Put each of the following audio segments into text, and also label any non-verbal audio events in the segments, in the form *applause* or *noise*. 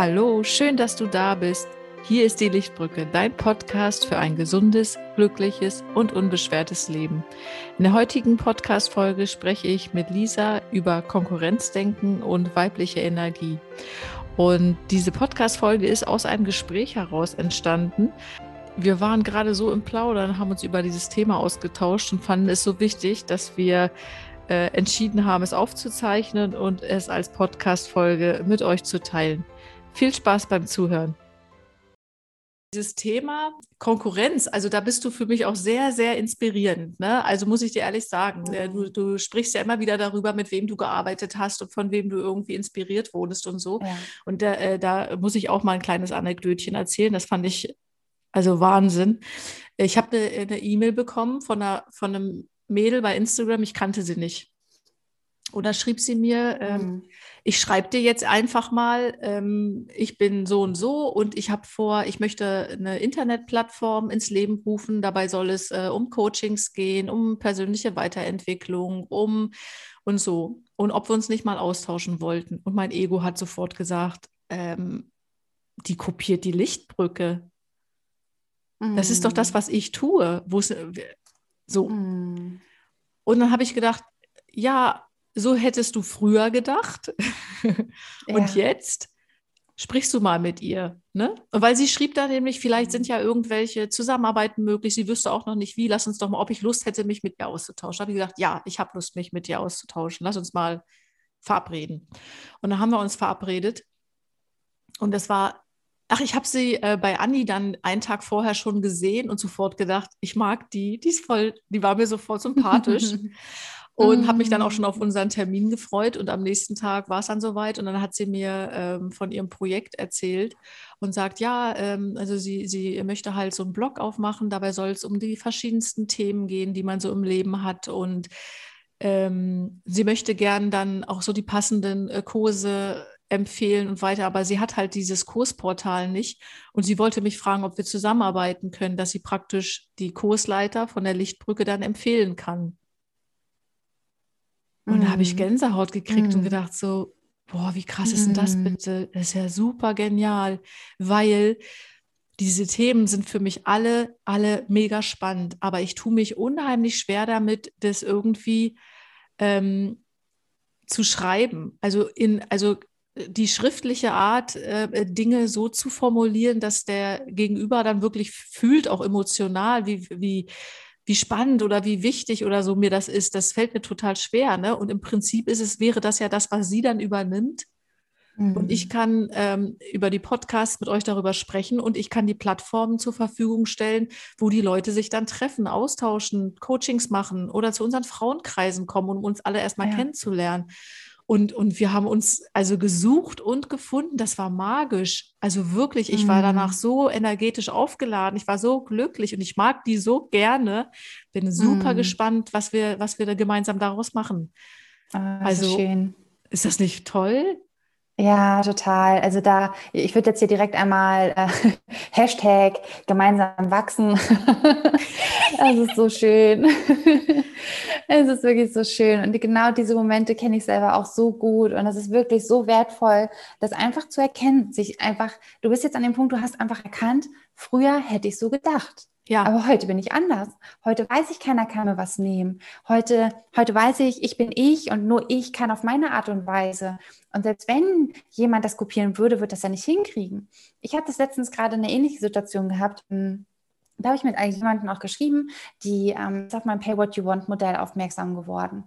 Hallo, schön, dass du da bist. Hier ist die Lichtbrücke, dein Podcast für ein gesundes, glückliches und unbeschwertes Leben. In der heutigen Podcast-Folge spreche ich mit Lisa über Konkurrenzdenken und weibliche Energie. Und diese Podcast-Folge ist aus einem Gespräch heraus entstanden. Wir waren gerade so im Plaudern, haben uns über dieses Thema ausgetauscht und fanden es so wichtig, dass wir äh, entschieden haben, es aufzuzeichnen und es als Podcast-Folge mit euch zu teilen. Viel Spaß beim Zuhören. Dieses Thema Konkurrenz, also da bist du für mich auch sehr, sehr inspirierend. Ne? Also muss ich dir ehrlich sagen, äh, du, du, sprichst ja immer wieder darüber, mit wem du gearbeitet hast und von wem du irgendwie inspiriert wurdest und so. Ja. Und da, äh, da muss ich auch mal ein kleines Anekdötchen erzählen. Das fand ich also Wahnsinn. Ich habe eine E-Mail bekommen von, einer, von einem Mädel bei Instagram, ich kannte sie nicht. Und da schrieb sie mir, ähm, mhm. Ich schreibe dir jetzt einfach mal, ähm, ich bin so und so und ich habe vor, ich möchte eine Internetplattform ins Leben rufen. Dabei soll es äh, um Coachings gehen, um persönliche Weiterentwicklung, um und so. Und ob wir uns nicht mal austauschen wollten. Und mein Ego hat sofort gesagt, ähm, die kopiert die Lichtbrücke. Mhm. Das ist doch das, mhm. was ich tue. Äh, so. Mhm. Und dann habe ich gedacht, ja, so hättest du früher gedacht. *laughs* und ja. jetzt sprichst du mal mit ihr. Ne? weil sie schrieb da nämlich, vielleicht sind mhm. ja irgendwelche Zusammenarbeiten möglich. Sie wüsste auch noch nicht wie. Lass uns doch mal, ob ich Lust hätte, mich mit ihr auszutauschen. Da habe ich gesagt, ja, ich habe Lust, mich mit dir auszutauschen. Lass uns mal verabreden. Und dann haben wir uns verabredet. Und das war, ach, ich habe sie äh, bei Anni dann einen Tag vorher schon gesehen und sofort gedacht, ich mag die, die ist voll, die war mir sofort sympathisch. *laughs* und mm. habe mich dann auch schon auf mm. unseren Termin gefreut und am nächsten Tag war es dann soweit und dann hat sie mir ähm, von ihrem Projekt erzählt und sagt, ja, ähm, also sie, sie möchte halt so einen Blog aufmachen, dabei soll es um die verschiedensten Themen gehen, die man so im Leben hat und ähm, sie möchte gern dann auch so die passenden äh, Kurse empfehlen und weiter, aber sie hat halt dieses Kursportal nicht und sie wollte mich fragen, ob wir zusammenarbeiten können, dass sie praktisch die Kursleiter von der Lichtbrücke dann empfehlen kann. Und da habe ich mhm. Gänsehaut gekriegt mm. und mhm. gedacht so, boah, wie krass ist denn das mhm. bitte? Das ist ja super genial, weil diese Themen sind für mich alle, alle mega spannend, aber ich tue mich unheimlich schwer damit, das irgendwie ähm, zu schreiben. Also in, also die schriftliche Art, äh, Dinge so zu formulieren, dass der Gegenüber dann wirklich fühlt, auch emotional, wie, wie, wie spannend oder wie wichtig oder so mir das ist, das fällt mir total schwer. Ne? Und im Prinzip ist es, wäre das ja das, was sie dann übernimmt. Mhm. Und ich mhm. kann ähm, über die Podcasts mit euch darüber sprechen und ich kann die Plattformen zur Verfügung stellen, wo die Leute sich dann treffen, austauschen, Coachings machen oder zu unseren Frauenkreisen kommen, um uns alle erstmal ja. kennenzulernen. Und, und wir haben uns also gesucht und gefunden. Das war magisch. Also wirklich, ich war danach mhm. so energetisch aufgeladen. Ich war so glücklich und ich mag die so gerne. Bin super mm. gespannt, was wir, was wir da gemeinsam daraus machen. Ah, also, schön. ist das nicht toll? Ja, total. Also da, ich würde jetzt hier direkt einmal äh, *laughs* Hashtag gemeinsam wachsen. *laughs* Es ist so schön. *laughs* es ist wirklich so schön. Und genau diese Momente kenne ich selber auch so gut. Und es ist wirklich so wertvoll, das einfach zu erkennen. Sich einfach, du bist jetzt an dem Punkt, du hast einfach erkannt, früher hätte ich so gedacht. Ja. Aber heute bin ich anders. Heute weiß ich, keiner kann mir was nehmen. Heute, heute weiß ich, ich bin ich und nur ich kann auf meine Art und Weise. Und selbst wenn jemand das kopieren würde, wird das ja nicht hinkriegen. Ich habe das letztens gerade eine ähnliche Situation gehabt. Hm, da habe ich mit jemandem auch geschrieben, die ähm, ist auf mein Pay What You Want Modell aufmerksam geworden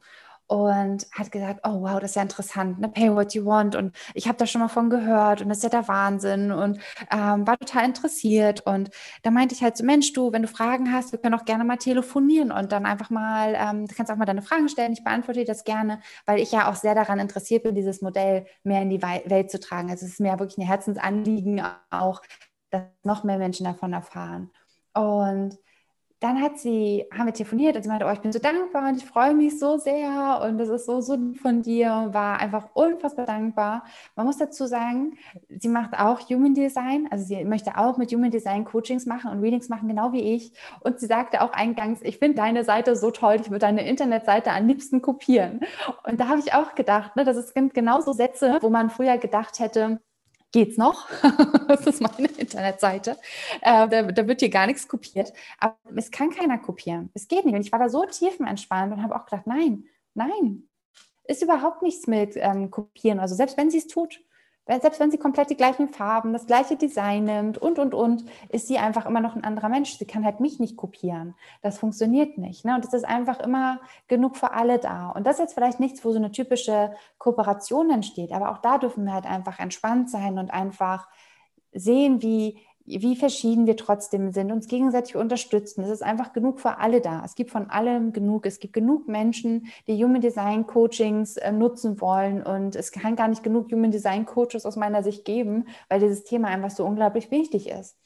und hat gesagt, oh wow, das ist ja interessant, ne? Pay what you want und ich habe da schon mal von gehört und das ist ja der Wahnsinn und ähm, war total interessiert und da meinte ich halt so, Mensch, du, wenn du Fragen hast, wir können auch gerne mal telefonieren und dann einfach mal, ähm, du kannst auch mal deine Fragen stellen, ich beantworte dir das gerne, weil ich ja auch sehr daran interessiert bin, dieses Modell mehr in die Welt zu tragen. Also es ist mir wirklich ein Herzensanliegen auch, dass noch mehr Menschen davon erfahren. Und dann hat sie, haben wir telefoniert und sie meinte, oh, ich bin so dankbar und ich freue mich so sehr und das ist so, so von dir, war einfach unfassbar dankbar. Man muss dazu sagen, sie macht auch Human Design, also sie möchte auch mit Human Design Coachings machen und Readings machen, genau wie ich. Und sie sagte auch eingangs, ich finde deine Seite so toll, ich würde deine Internetseite am liebsten kopieren. Und da habe ich auch gedacht, ne, das sind genauso Sätze, wo man früher gedacht hätte, geht's noch? *laughs* das ist meine Internetseite. Äh, da, da, wird hier gar nichts kopiert. Aber es kann keiner kopieren. Es geht nicht. Und ich war da so tiefenentspannt und habe auch gedacht, nein, nein, ist überhaupt nichts mit ähm, kopieren. Also selbst wenn sie es tut, selbst wenn sie komplett die gleichen Farben, das gleiche Design nimmt und, und, und, ist sie einfach immer noch ein anderer Mensch. Sie kann halt mich nicht kopieren. Das funktioniert nicht. Ne? Und es ist einfach immer genug für alle da. Und das ist jetzt vielleicht nichts, wo so eine typische Kooperation entsteht. Aber auch da dürfen wir halt einfach entspannt sein und einfach sehen, wie wie verschieden wir trotzdem sind, uns gegenseitig unterstützen. Es ist einfach genug für alle da. Es gibt von allem genug. Es gibt genug Menschen, die Human Design Coachings äh, nutzen wollen und es kann gar nicht genug Human Design Coaches aus meiner Sicht geben, weil dieses Thema einfach so unglaublich wichtig ist.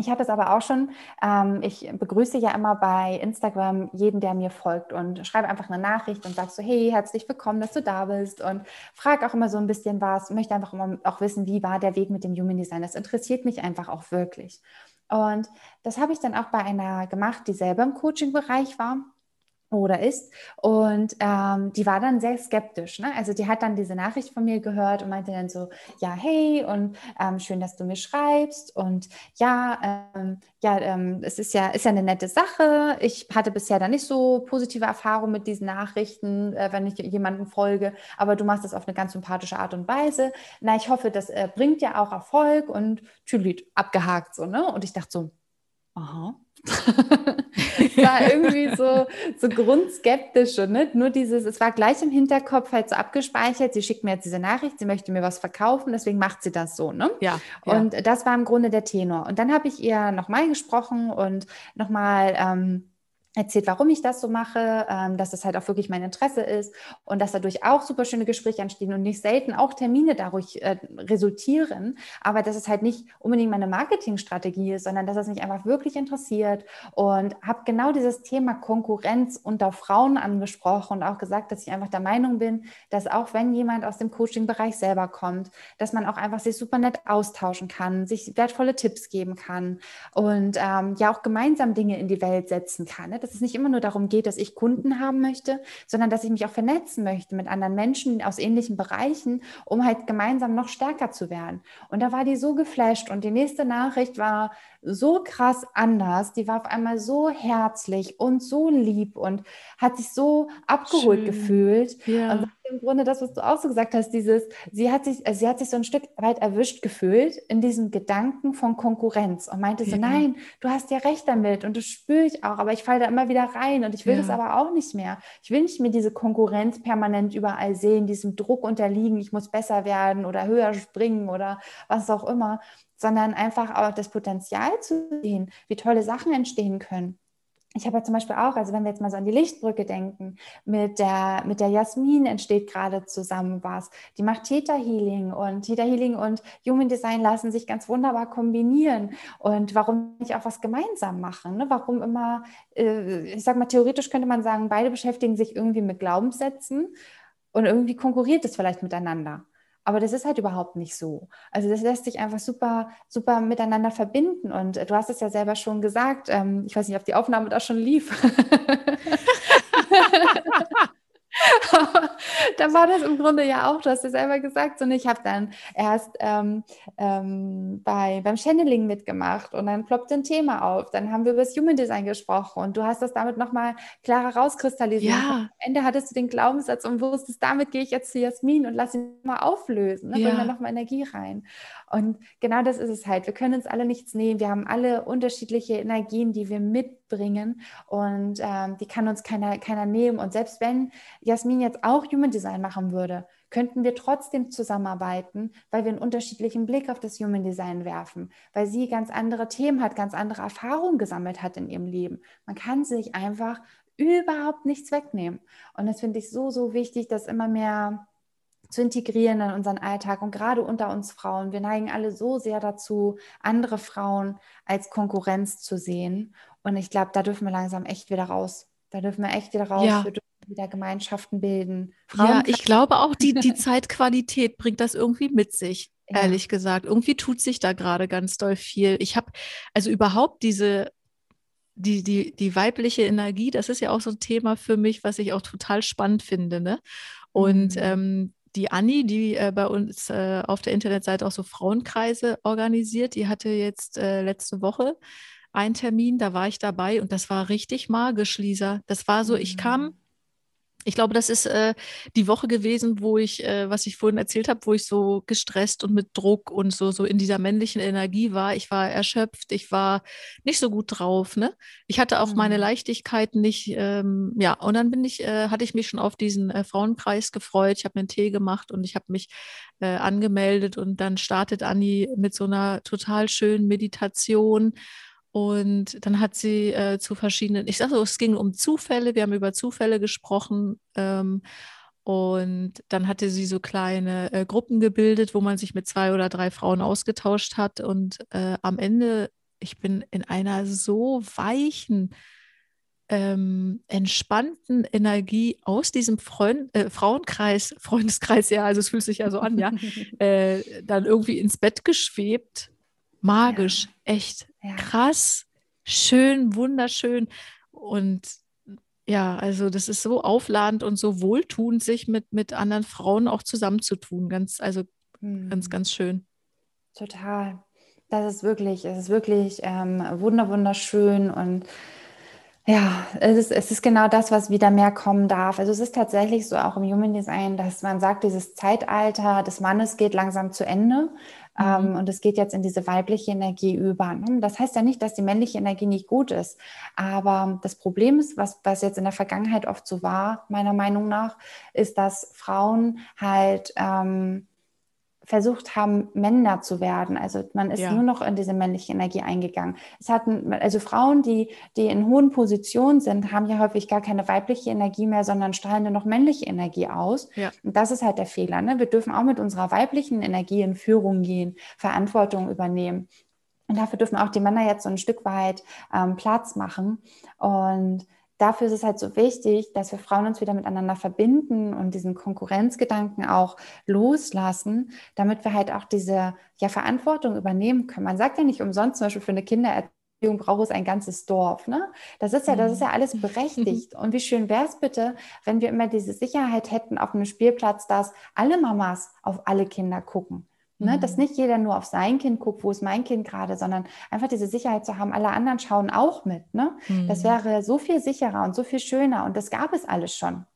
Ich habe es aber auch schon, ähm, ich begrüße ja immer bei Instagram jeden, der mir folgt und schreibe einfach eine Nachricht und sage so, hey, herzlich willkommen, dass du da bist und frage auch immer so ein bisschen was, möchte einfach immer auch wissen, wie war der Weg mit dem Human Design. Das interessiert mich einfach auch wirklich. Und das habe ich dann auch bei einer gemacht, die selber im Coaching-Bereich war oder ist. Und ähm, die war dann sehr skeptisch. Ne? Also die hat dann diese Nachricht von mir gehört und meinte dann so, ja, hey, und ähm, schön, dass du mir schreibst. Und ja, ähm, ja, ähm, es ist ja, ist ja eine nette Sache. Ich hatte bisher da nicht so positive Erfahrungen mit diesen Nachrichten, äh, wenn ich jemandem folge, aber du machst das auf eine ganz sympathische Art und Weise. Na, ich hoffe, das äh, bringt ja auch Erfolg und Tülit abgehakt so, ne? Und ich dachte so, aha, war irgendwie so, so grundskeptisch ne? nur dieses, es war gleich im Hinterkopf halt so abgespeichert, sie schickt mir jetzt diese Nachricht, sie möchte mir was verkaufen, deswegen macht sie das so, ne? Ja. Und ja. das war im Grunde der Tenor. Und dann habe ich ihr nochmal gesprochen und nochmal ähm, erzählt, warum ich das so mache, ähm, dass das halt auch wirklich mein Interesse ist und dass dadurch auch super schöne Gespräche entstehen und nicht selten auch Termine dadurch äh, resultieren, aber dass es halt nicht unbedingt meine Marketingstrategie ist, sondern dass es mich einfach wirklich interessiert und habe genau dieses Thema Konkurrenz unter Frauen angesprochen und auch gesagt, dass ich einfach der Meinung bin, dass auch wenn jemand aus dem Coaching-Bereich selber kommt, dass man auch einfach sich super nett austauschen kann, sich wertvolle Tipps geben kann und ähm, ja auch gemeinsam Dinge in die Welt setzen kann. Ne? Dass es nicht immer nur darum geht, dass ich Kunden haben möchte, sondern dass ich mich auch vernetzen möchte mit anderen Menschen aus ähnlichen Bereichen, um halt gemeinsam noch stärker zu werden. Und da war die so geflasht und die nächste Nachricht war so krass anders. Die war auf einmal so herzlich und so lieb und hat sich so abgeholt Schön. gefühlt. Ja. Und im Grunde das, was du auch so gesagt hast, dieses, sie hat sich, also sie hat sich so ein Stück weit erwischt gefühlt in diesem Gedanken von Konkurrenz und meinte so, ja. nein, du hast ja recht damit und das spüre ich auch, aber ich falle da immer wieder rein und ich will ja. das aber auch nicht mehr. Ich will nicht mehr diese Konkurrenz permanent überall sehen, diesem Druck unterliegen, ich muss besser werden oder höher springen oder was auch immer, sondern einfach auch das Potenzial zu sehen, wie tolle Sachen entstehen können ich habe ja zum Beispiel auch, also wenn wir jetzt mal so an die Lichtbrücke denken, mit der, mit der Jasmin entsteht gerade zusammen was. Die macht Theta Healing und Theta Healing und Human Design lassen sich ganz wunderbar kombinieren. Und warum nicht auch was gemeinsam machen? Ne? Warum immer, äh, ich sage mal, theoretisch könnte man sagen, beide beschäftigen sich irgendwie mit Glaubenssätzen und irgendwie konkurriert es vielleicht miteinander. Aber das ist halt überhaupt nicht so. Also das lässt sich einfach super, super miteinander verbinden. Und du hast es ja selber schon gesagt. Ähm, ich weiß nicht, ob die Aufnahme da schon lief. *laughs* *laughs* *laughs* da war das im Grunde ja auch, du hast ja selber gesagt, und ich habe dann erst ähm, ähm, bei, beim Channeling mitgemacht und dann ploppt ein Thema auf. Dann haben wir über das Human Design gesprochen und du hast das damit nochmal klarer rauskristallisiert. Ja. Am Ende hattest du den Glaubenssatz und wusstest, damit gehe ich jetzt zu Jasmin und lass ihn mal auflösen, ne? ja. bring da nochmal Energie rein. Und genau das ist es halt. Wir können uns alle nichts nehmen. Wir haben alle unterschiedliche Energien, die wir mitbringen und ähm, die kann uns keiner, keiner nehmen. Und selbst wenn Jasmin jetzt auch Human Design machen würde, könnten wir trotzdem zusammenarbeiten, weil wir einen unterschiedlichen Blick auf das Human Design werfen, weil sie ganz andere Themen hat, ganz andere Erfahrungen gesammelt hat in ihrem Leben. Man kann sich einfach überhaupt nichts wegnehmen. Und das finde ich so, so wichtig, dass immer mehr zu integrieren in unseren Alltag und gerade unter uns Frauen. Wir neigen alle so sehr dazu, andere Frauen als Konkurrenz zu sehen. Und ich glaube, da dürfen wir langsam echt wieder raus. Da dürfen wir echt wieder raus. Ja. Wir wieder Gemeinschaften bilden. Frauen ja, ich glaube auch, die, die *laughs* Zeitqualität bringt das irgendwie mit sich, ja. ehrlich gesagt. Irgendwie tut sich da gerade ganz doll viel. Ich habe also überhaupt diese die, die, die weibliche Energie, das ist ja auch so ein Thema für mich, was ich auch total spannend finde. Ne? Und mhm. ähm, die Anni, die äh, bei uns äh, auf der Internetseite auch so Frauenkreise organisiert, die hatte jetzt äh, letzte Woche einen Termin, da war ich dabei und das war richtig magisch, Lisa. Das war so, ich kam mhm. Ich glaube, das ist äh, die Woche gewesen, wo ich, äh, was ich vorhin erzählt habe, wo ich so gestresst und mit Druck und so, so in dieser männlichen Energie war. Ich war erschöpft, ich war nicht so gut drauf. Ne? Ich hatte auch mhm. meine Leichtigkeit nicht. Ähm, ja, und dann bin ich, äh, hatte ich mich schon auf diesen äh, Frauenkreis gefreut. Ich habe mir einen Tee gemacht und ich habe mich äh, angemeldet und dann startet Anni mit so einer total schönen Meditation. Und dann hat sie äh, zu verschiedenen, ich sage so, es ging um Zufälle, wir haben über Zufälle gesprochen. Ähm, und dann hatte sie so kleine äh, Gruppen gebildet, wo man sich mit zwei oder drei Frauen ausgetauscht hat. Und äh, am Ende, ich bin in einer so weichen, ähm, entspannten Energie aus diesem Freund, äh, Frauenkreis, *laughs* Freundeskreis, ja, also es fühlt sich ja so an, ja, *laughs* äh, dann irgendwie ins Bett geschwebt magisch, ja. echt ja. krass, schön, wunderschön. Und ja, also das ist so aufladend und so wohltuend, sich mit, mit anderen Frauen auch zusammenzutun. Ganz, also mhm. ganz, ganz schön. Total. Das ist wirklich, es ist wirklich ähm, wunder, wunderschön und ja, es ist, es ist genau das, was wieder mehr kommen darf. Also es ist tatsächlich so auch im Human Design, dass man sagt, dieses Zeitalter des Mannes geht langsam zu Ende. Ähm, mhm. und es geht jetzt in diese weibliche Energie über. Das heißt ja nicht, dass die männliche Energie nicht gut ist. Aber das Problem ist, was, was jetzt in der Vergangenheit oft so war, meiner Meinung nach, ist, dass Frauen halt ähm, versucht haben, Männer zu werden. Also man ist ja. nur noch in diese männliche Energie eingegangen. Es hatten, also Frauen, die, die in hohen Positionen sind, haben ja häufig gar keine weibliche Energie mehr, sondern strahlen nur noch männliche Energie aus. Ja. Und das ist halt der Fehler. Ne? Wir dürfen auch mit unserer weiblichen Energie in Führung gehen, Verantwortung übernehmen. Und dafür dürfen auch die Männer jetzt so ein Stück weit ähm, Platz machen. Und dafür ist es halt so wichtig, dass wir Frauen uns wieder miteinander verbinden und diesen Konkurrenzgedanken auch loslassen, damit wir halt auch diese ja, Verantwortung übernehmen können. Man sagt ja nicht umsonst zum Beispiel für eine Kindererziehung braucht es ein ganzes Dorf. Ne? Das ist ja, das ist ja alles mhm. berechtigt. *laughs* Und wie schön wäre es bitte, wenn wir immer diese Sicherheit hätten auf einem Spielplatz, dass alle Mamas auf alle Kinder gucken. Ne, mhm. Dass nicht jeder nur auf sein Kind guckt, wo ist mein Kind gerade, sondern einfach diese Sicherheit zu haben, alle anderen schauen auch mit. Ne? Mhm. Das wäre so viel sicherer und so viel schöner und das gab es alles schon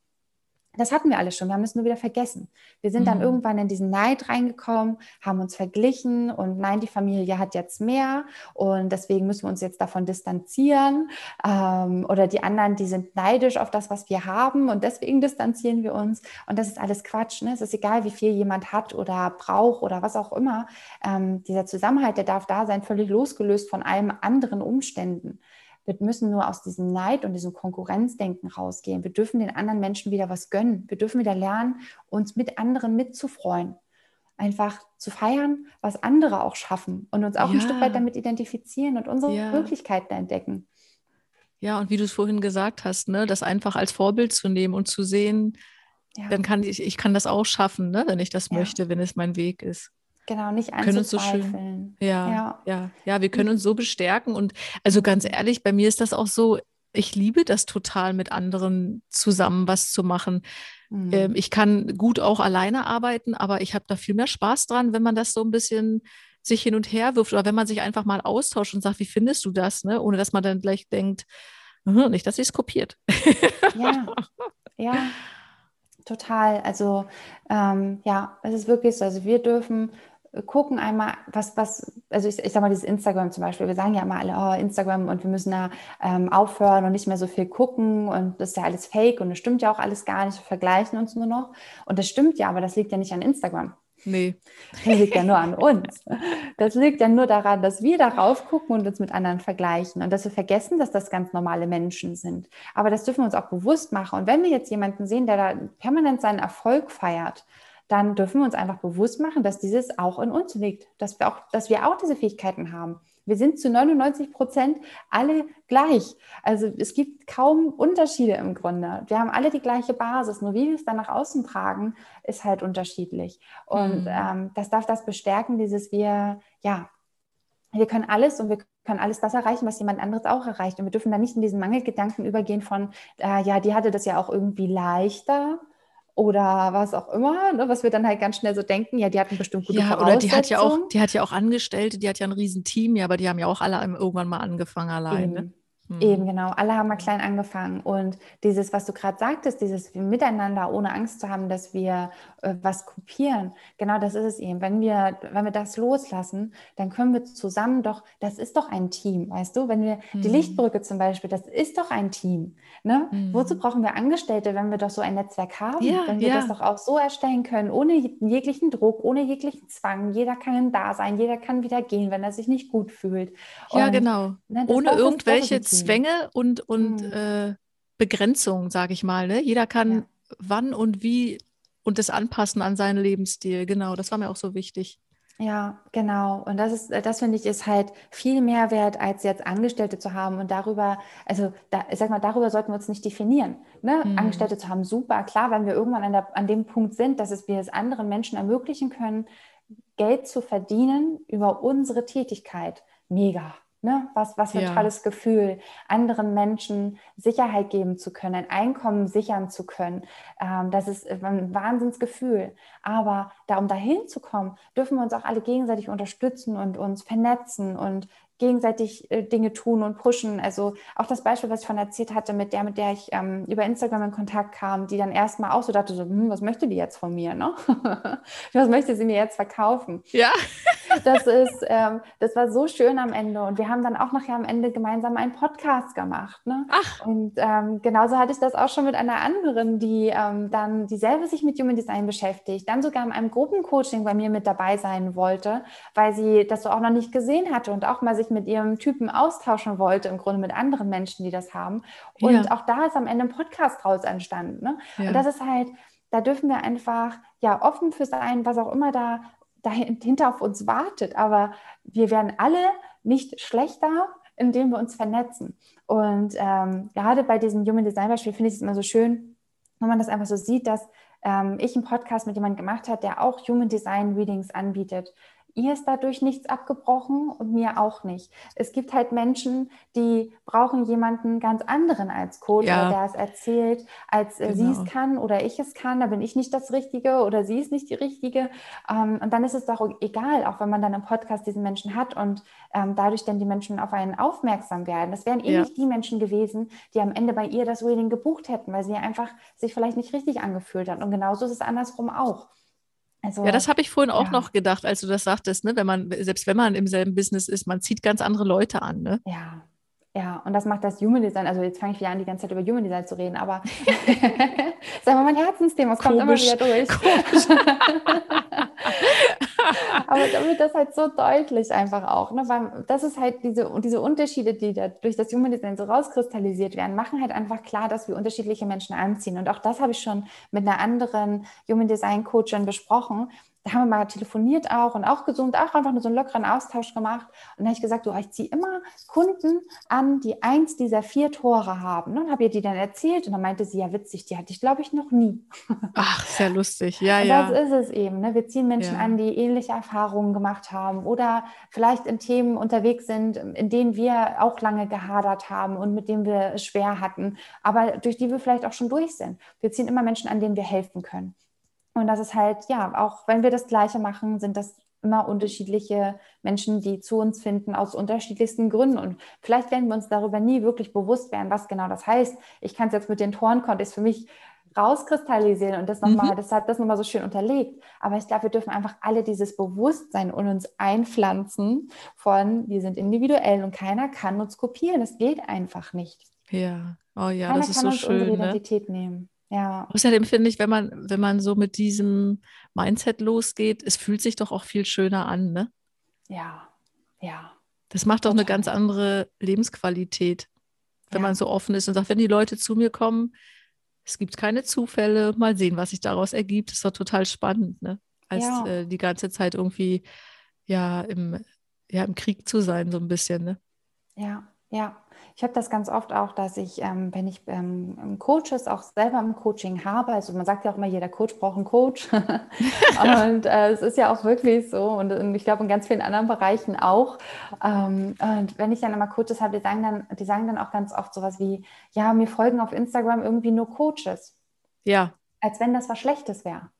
das hatten wir alles schon, wir haben es nur wieder vergessen. Wir sind mhm. dann irgendwann in diesen Neid reingekommen, haben uns verglichen und nein, die Familie hat jetzt mehr und deswegen müssen wir uns jetzt davon distanzieren. Ähm, oder die anderen, die sind neidisch auf das, was wir haben und deswegen distanzieren wir uns. Und das ist alles Quatsch. Ne? Es ist egal, wie viel jemand hat oder braucht oder was auch immer. Ähm, dieser Zusammenhalt, der darf da sein, völlig losgelöst von allen anderen Umständen. Wir müssen nur aus diesem Neid und diesem Konkurrenzdenken rausgehen. Wir dürfen den anderen Menschen wieder was gönnen. Wir dürfen wieder lernen, uns mit anderen mitzufreuen. Einfach zu feiern, was andere auch schaffen und uns auch ja. ein Stück weit damit identifizieren und unsere ja. Möglichkeiten entdecken. Ja, und wie du es vorhin gesagt hast, ne, das einfach als Vorbild zu nehmen und zu sehen, ja. dann kann ich, ich kann das auch schaffen, ne, wenn ich das möchte, wenn es mein Weg ist. Genau, nicht anzuzweifeln. So schön, ja, ja, ja, ja, wir können uns so bestärken. Und also ganz ehrlich, bei mir ist das auch so, ich liebe das total, mit anderen zusammen was zu machen. Mhm. Ähm, ich kann gut auch alleine arbeiten, aber ich habe da viel mehr Spaß dran, wenn man das so ein bisschen sich hin und her wirft oder wenn man sich einfach mal austauscht und sagt, wie findest du das, ne? ohne dass man dann gleich denkt, nicht, dass sie es kopiert. Ja, ja, total. Also ähm, ja, es ist wirklich so. Also wir dürfen gucken einmal, was, was, also ich, ich sag mal, dieses Instagram zum Beispiel, wir sagen ja immer alle, oh, Instagram und wir müssen da ähm, aufhören und nicht mehr so viel gucken und das ist ja alles fake und das stimmt ja auch alles gar nicht, wir vergleichen uns nur noch. Und das stimmt ja, aber das liegt ja nicht an Instagram. Nee. Das liegt ja nur an *laughs* uns. Das liegt ja nur daran, dass wir darauf gucken und uns mit anderen vergleichen und dass wir vergessen, dass das ganz normale Menschen sind. Aber das dürfen wir uns auch bewusst machen. Und wenn wir jetzt jemanden sehen, der da permanent seinen Erfolg feiert, dann dürfen wir uns einfach bewusst machen, dass dieses auch in uns liegt, dass wir auch, dass wir auch diese Fähigkeiten haben. Wir sind zu 99 Prozent alle gleich. Also es gibt kaum Unterschiede im Grunde. Wir haben alle die gleiche Basis, nur wie wir es dann nach außen tragen, ist halt unterschiedlich. Und mhm. ähm, das darf das bestärken, dieses wir, ja, wir können alles und wir können alles das erreichen, was jemand anderes auch erreicht. Und wir dürfen da nicht in diesen Mangelgedanken übergehen von, äh, ja, die hatte das ja auch irgendwie leichter oder was auch immer, ne, was wir dann halt ganz schnell so denken, ja, die hatten bestimmt gute ja, oder die hat ja auch, die hat ja auch Angestellte, die hat ja ein Riesenteam, ja, aber die haben ja auch alle irgendwann mal angefangen alleine. Mhm. Eben, genau. Alle haben mal klein angefangen. Und dieses, was du gerade sagtest, dieses Miteinander, ohne Angst zu haben, dass wir äh, was kopieren, genau das ist es eben. Wenn wir, wenn wir das loslassen, dann können wir zusammen doch, das ist doch ein Team, weißt du? Wenn wir mhm. die Lichtbrücke zum Beispiel, das ist doch ein Team. Ne? Mhm. Wozu brauchen wir Angestellte, wenn wir doch so ein Netzwerk haben? Ja, wenn wir ja. das doch auch so erstellen können, ohne jeglichen Druck, ohne jeglichen Zwang. Jeder kann da sein, jeder kann wieder gehen, wenn er sich nicht gut fühlt. Und, ja, genau. Ne, ohne irgendwelche Zwänge und, und mhm. äh, Begrenzungen, sage ich mal. Ne? Jeder kann ja. wann und wie und das anpassen an seinen Lebensstil. Genau, das war mir auch so wichtig. Ja, genau. Und das ist, das finde ich, ist halt viel mehr wert, als jetzt Angestellte zu haben. Und darüber, also da, ich sag mal, darüber sollten wir uns nicht definieren. Ne? Mhm. Angestellte zu haben, super, klar, wenn wir irgendwann an, der, an dem Punkt sind, dass es wir es anderen Menschen ermöglichen können, Geld zu verdienen über unsere Tätigkeit. Mega. Ne? Was, was für ein ja. tolles Gefühl, anderen Menschen Sicherheit geben zu können, ein Einkommen sichern zu können. Ähm, das ist ein Wahnsinnsgefühl. Aber da, um dahin zu kommen, dürfen wir uns auch alle gegenseitig unterstützen und uns vernetzen und gegenseitig äh, Dinge tun und pushen. Also auch das Beispiel, was ich von erzählt hatte, mit der, mit der ich ähm, über Instagram in Kontakt kam, die dann erstmal auch so dachte, so, hm, was möchte die jetzt von mir? Ne? *laughs* was möchte sie mir jetzt verkaufen? Ja. *laughs* das ist, ähm, das war so schön am Ende. Und wir haben dann auch nachher am Ende gemeinsam einen Podcast gemacht. Ne? Ach. Und ähm, genauso hatte ich das auch schon mit einer anderen, die ähm, dann dieselbe sich mit Human Design beschäftigt, dann sogar in einem Gruppencoaching bei mir mit dabei sein wollte, weil sie das so auch noch nicht gesehen hatte und auch mal sich mit ihrem Typen austauschen wollte, im Grunde mit anderen Menschen, die das haben. Und ja. auch da ist am Ende ein Podcast draus entstanden. Ne? Ja. Und das ist halt, da dürfen wir einfach ja offen für sein, was auch immer da dahinter auf uns wartet. Aber wir werden alle nicht schlechter, indem wir uns vernetzen. Und ähm, gerade bei diesem Human Design Beispiel finde ich es immer so schön, wenn man das einfach so sieht, dass ähm, ich einen Podcast mit jemandem gemacht habe, der auch Human Design Readings anbietet. Ihr ist dadurch nichts abgebrochen und mir auch nicht. Es gibt halt Menschen, die brauchen jemanden ganz anderen als Coach, ja. der es erzählt, als genau. sie es genau. kann oder ich es kann. Da bin ich nicht das Richtige oder sie ist nicht die Richtige. Ähm, und dann ist es doch egal, auch wenn man dann im Podcast diesen Menschen hat und ähm, dadurch dann die Menschen auf einen aufmerksam werden. Das wären eh ja. nicht die Menschen gewesen, die am Ende bei ihr das Reading gebucht hätten, weil sie einfach sich vielleicht nicht richtig angefühlt hat. Und genauso ist es andersrum auch. Also, ja, das habe ich vorhin auch ja. noch gedacht, als du das sagtest, ne? wenn man, selbst wenn man im selben Business ist, man zieht ganz andere Leute an. Ne? Ja, ja, und das macht das Human Design. Also jetzt fange ich wieder an, die ganze Zeit über Human Design zu reden, aber das ist einfach mein Herzensthema, es kommt immer wieder durch. *laughs* aber damit das halt so deutlich einfach auch, ne? weil das ist halt diese, diese Unterschiede, die da durch das Human Design so rauskristallisiert werden, machen halt einfach klar, dass wir unterschiedliche Menschen anziehen. Und auch das habe ich schon mit einer anderen Human Design Coachin besprochen, da haben wir mal telefoniert auch und auch gesund, auch einfach nur so einen lockeren Austausch gemacht. Und dann habe ich gesagt, du, ich ziehe immer Kunden an, die eins dieser vier Tore haben. Und habe ihr die dann erzählt und dann meinte sie, ja witzig, die hatte ich glaube ich noch nie. *laughs* Ach, sehr lustig, ja, und ja. Das ist es eben. Ne? Wir ziehen Menschen ja. an, die ähnliche Erfahrungen gemacht haben oder vielleicht in Themen unterwegs sind, in denen wir auch lange gehadert haben und mit denen wir es schwer hatten, aber durch die wir vielleicht auch schon durch sind. Wir ziehen immer Menschen an, denen wir helfen können. Und das ist halt, ja, auch wenn wir das Gleiche machen, sind das immer unterschiedliche Menschen, die zu uns finden aus unterschiedlichsten Gründen. Und vielleicht werden wir uns darüber nie wirklich bewusst werden, was genau das heißt. Ich kann es jetzt mit den Toren-Kontext für mich rauskristallisieren und das nochmal, mhm. das hat das nochmal so schön unterlegt. Aber ich glaube, wir dürfen einfach alle dieses Bewusstsein in uns einpflanzen von, wir sind individuell und keiner kann uns kopieren. Das geht einfach nicht. Ja, oh ja, keiner das ist so schön. Unsere? Identität ne? nehmen. Ja. Außerdem finde ich, wenn man, wenn man so mit diesem Mindset losgeht, es fühlt sich doch auch viel schöner an, ne? Ja, ja. Das macht doch eine ganz andere Lebensqualität, wenn ja. man so offen ist und sagt, wenn die Leute zu mir kommen, es gibt keine Zufälle, mal sehen, was sich daraus ergibt. Das ist doch total spannend, ne? Als ja. äh, die ganze Zeit irgendwie ja im, ja im Krieg zu sein, so ein bisschen, ne? Ja, ja. Ich habe das ganz oft auch, dass ich, ähm, wenn ich ähm, Coaches auch selber im Coaching habe, also man sagt ja auch immer, jeder Coach braucht einen Coach. *laughs* *laughs* und äh, es ist ja auch wirklich so und, und ich glaube in ganz vielen anderen Bereichen auch. Ähm, und wenn ich dann immer Coaches habe, die sagen dann, die sagen dann auch ganz oft sowas wie, ja, mir folgen auf Instagram irgendwie nur Coaches. Ja, als wenn das was Schlechtes wäre.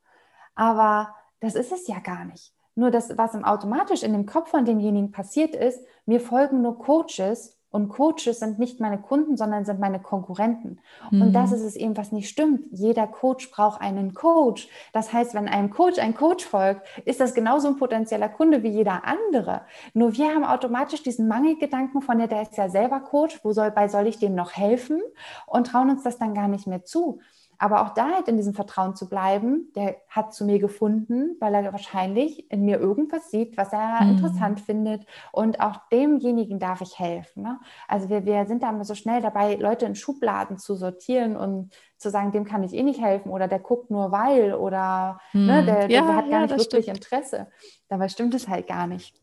Aber das ist es ja gar nicht. Nur das, was automatisch in dem Kopf von demjenigen passiert ist, mir folgen nur Coaches und Coaches sind nicht meine Kunden, sondern sind meine Konkurrenten. Mhm. Und das ist es eben, was nicht stimmt. Jeder Coach braucht einen Coach. Das heißt, wenn einem Coach ein Coach folgt, ist das genauso ein potenzieller Kunde wie jeder andere. Nur wir haben automatisch diesen Mangelgedanken von der, der ist ja selber Coach, wo soll, bei soll ich dem noch helfen? Und trauen uns das dann gar nicht mehr zu. Aber auch da halt in diesem Vertrauen zu bleiben, der hat zu mir gefunden, weil er wahrscheinlich in mir irgendwas sieht, was er mhm. interessant findet. Und auch demjenigen darf ich helfen. Ne? Also wir, wir sind da immer so schnell dabei, Leute in Schubladen zu sortieren und zu sagen, dem kann ich eh nicht helfen oder der guckt nur weil oder mhm. ne, der, der ja, hat gar ja, nicht wirklich stimmt. Interesse. Dabei stimmt es halt gar nicht.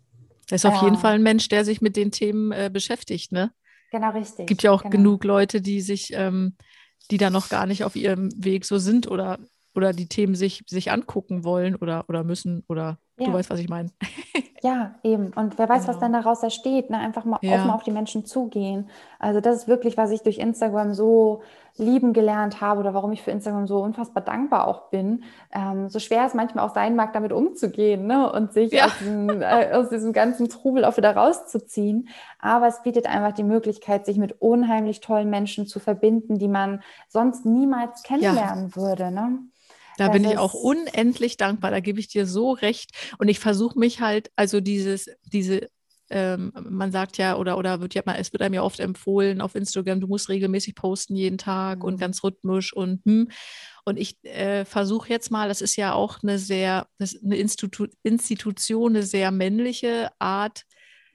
Er ist auf ja. jeden Fall ein Mensch, der sich mit den Themen äh, beschäftigt, ne? Genau, richtig. Es gibt ja auch genau. genug Leute, die sich ähm, die da noch gar nicht auf ihrem Weg so sind oder, oder die Themen sich, sich angucken wollen oder, oder müssen oder ja. du weißt, was ich meine. *laughs* Ja, eben. Und wer weiß, genau. was dann daraus entsteht. Ne? Einfach mal ja. offen auf die Menschen zugehen. Also das ist wirklich, was ich durch Instagram so lieben gelernt habe oder warum ich für Instagram so unfassbar dankbar auch bin. Ähm, so schwer es manchmal auch sein mag, damit umzugehen ne? und sich ja. aus, diesem, äh, aus, diesem, ganzen Trubel auch wieder rauszuziehen. Aber es bietet einfach die Möglichkeit, sich mit unheimlich tollen Menschen zu verbinden, die man sonst niemals kennenlernen ja. würde. Ne? Da das bin ich auch unendlich dankbar. Da gebe ich dir so recht. Und ich versuche mich halt, also dieses, diese, ähm, man sagt ja, oder, oder wird ja mal, es wird einem ja oft empfohlen auf Instagram, du musst regelmäßig posten jeden Tag mhm. und ganz rhythmisch und hm. Und ich äh, versuche jetzt mal, das ist ja auch eine sehr, eine Institu Institution, eine sehr männliche Art,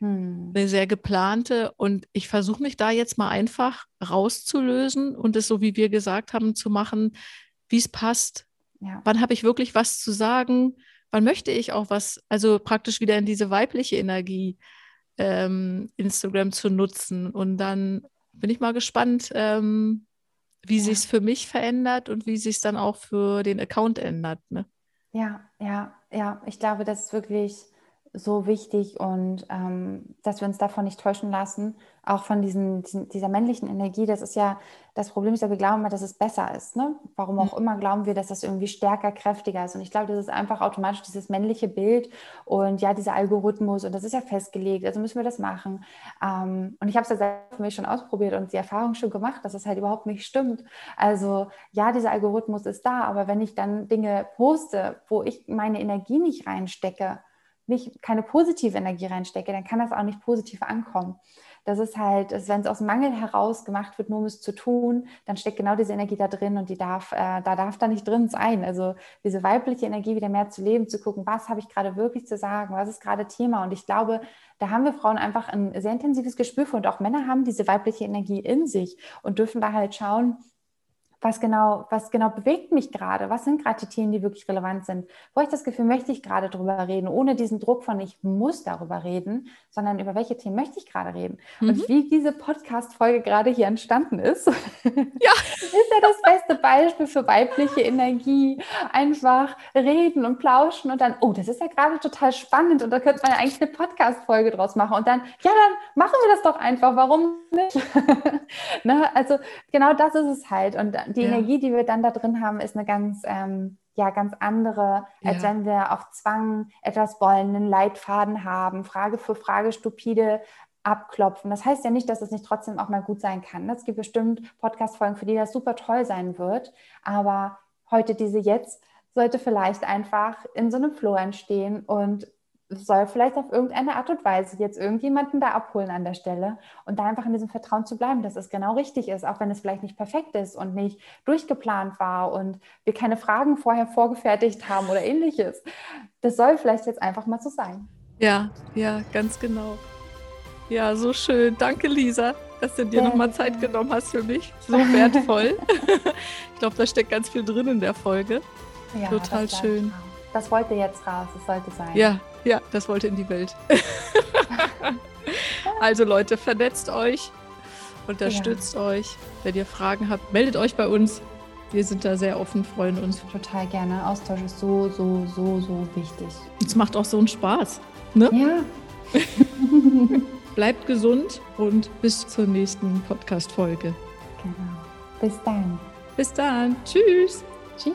hm. eine sehr geplante. Und ich versuche mich da jetzt mal einfach rauszulösen und es so, wie wir gesagt haben, zu machen, wie es passt. Ja. Wann habe ich wirklich was zu sagen? Wann möchte ich auch was, also praktisch wieder in diese weibliche Energie ähm, Instagram zu nutzen? Und dann bin ich mal gespannt, ähm, wie ja. sich es für mich verändert und wie sich es dann auch für den Account ändert. Ne? Ja, ja, ja. Ich glaube, das ist wirklich so wichtig und ähm, dass wir uns davon nicht täuschen lassen, auch von diesen, diesen, dieser männlichen Energie. Das ist ja das Problem, ist ja, wir glauben immer, dass es besser ist. Ne? Warum auch mhm. immer glauben wir, dass das irgendwie stärker, kräftiger ist. Und ich glaube, das ist einfach automatisch dieses männliche Bild und ja, dieser Algorithmus und das ist ja festgelegt, also müssen wir das machen. Ähm, und ich habe es ja für mich schon ausprobiert und die Erfahrung schon gemacht, dass es halt überhaupt nicht stimmt. Also ja, dieser Algorithmus ist da, aber wenn ich dann Dinge poste, wo ich meine Energie nicht reinstecke, nicht keine positive Energie reinstecke, dann kann das auch nicht positiv ankommen. Das ist halt, wenn es aus Mangel heraus gemacht wird, nur um es zu tun, dann steckt genau diese Energie da drin und die darf, äh, da darf da nicht drin sein. Also diese weibliche Energie wieder mehr zu leben, zu gucken, was habe ich gerade wirklich zu sagen, was ist gerade Thema. Und ich glaube, da haben wir Frauen einfach ein sehr intensives Gespür für und auch Männer haben diese weibliche Energie in sich und dürfen da halt schauen, was genau, was genau bewegt mich gerade? Was sind gerade die Themen, die wirklich relevant sind? Wo ich das Gefühl, möchte ich gerade drüber reden, ohne diesen Druck von ich muss darüber reden, sondern über welche Themen möchte ich gerade reden? Mhm. Und wie diese Podcast-Folge gerade hier entstanden ist, *laughs* ja. ist ja das beste Beispiel für weibliche Energie. Einfach reden und plauschen und dann, oh, das ist ja gerade total spannend und da könnte man ja eigentlich eine Podcast-Folge draus machen. Und dann, ja, dann machen wir das doch einfach. Warum nicht? *laughs* ne? Also genau das ist es halt. Und die ja. Energie, die wir dann da drin haben, ist eine ganz, ähm, ja, ganz andere, als ja. wenn wir auf Zwang etwas wollen, einen Leitfaden haben, Frage für Frage stupide abklopfen. Das heißt ja nicht, dass es nicht trotzdem auch mal gut sein kann. Es gibt bestimmt Podcast-Folgen, für die das super toll sein wird. Aber heute diese jetzt sollte vielleicht einfach in so einem Flow entstehen und soll vielleicht auf irgendeine Art und Weise jetzt irgendjemanden da abholen an der Stelle und da einfach in diesem Vertrauen zu bleiben, dass es genau richtig ist, auch wenn es vielleicht nicht perfekt ist und nicht durchgeplant war und wir keine Fragen vorher vorgefertigt haben oder ähnliches. Das soll vielleicht jetzt einfach mal so sein. Ja, ja, ganz genau. Ja, so schön. Danke, Lisa, dass du dir ja. nochmal Zeit genommen hast für mich. So wertvoll. *laughs* ich glaube, da steckt ganz viel drin in der Folge. Ja, Total schön. Das wollte jetzt raus, es sollte sein. Ja, *laughs* ja, das wollte in die Welt. *laughs* also Leute, vernetzt euch, unterstützt ja. euch. Wenn ihr Fragen habt, meldet euch bei uns. Wir sind da sehr offen, freuen uns. Total gerne. Austausch ist so, so, so, so wichtig. Es macht auch so einen Spaß. Ne? Ja. *laughs* Bleibt gesund und bis zur nächsten Podcast-Folge. Genau. Bis dann. Bis dann. Tschüss. Tschüss.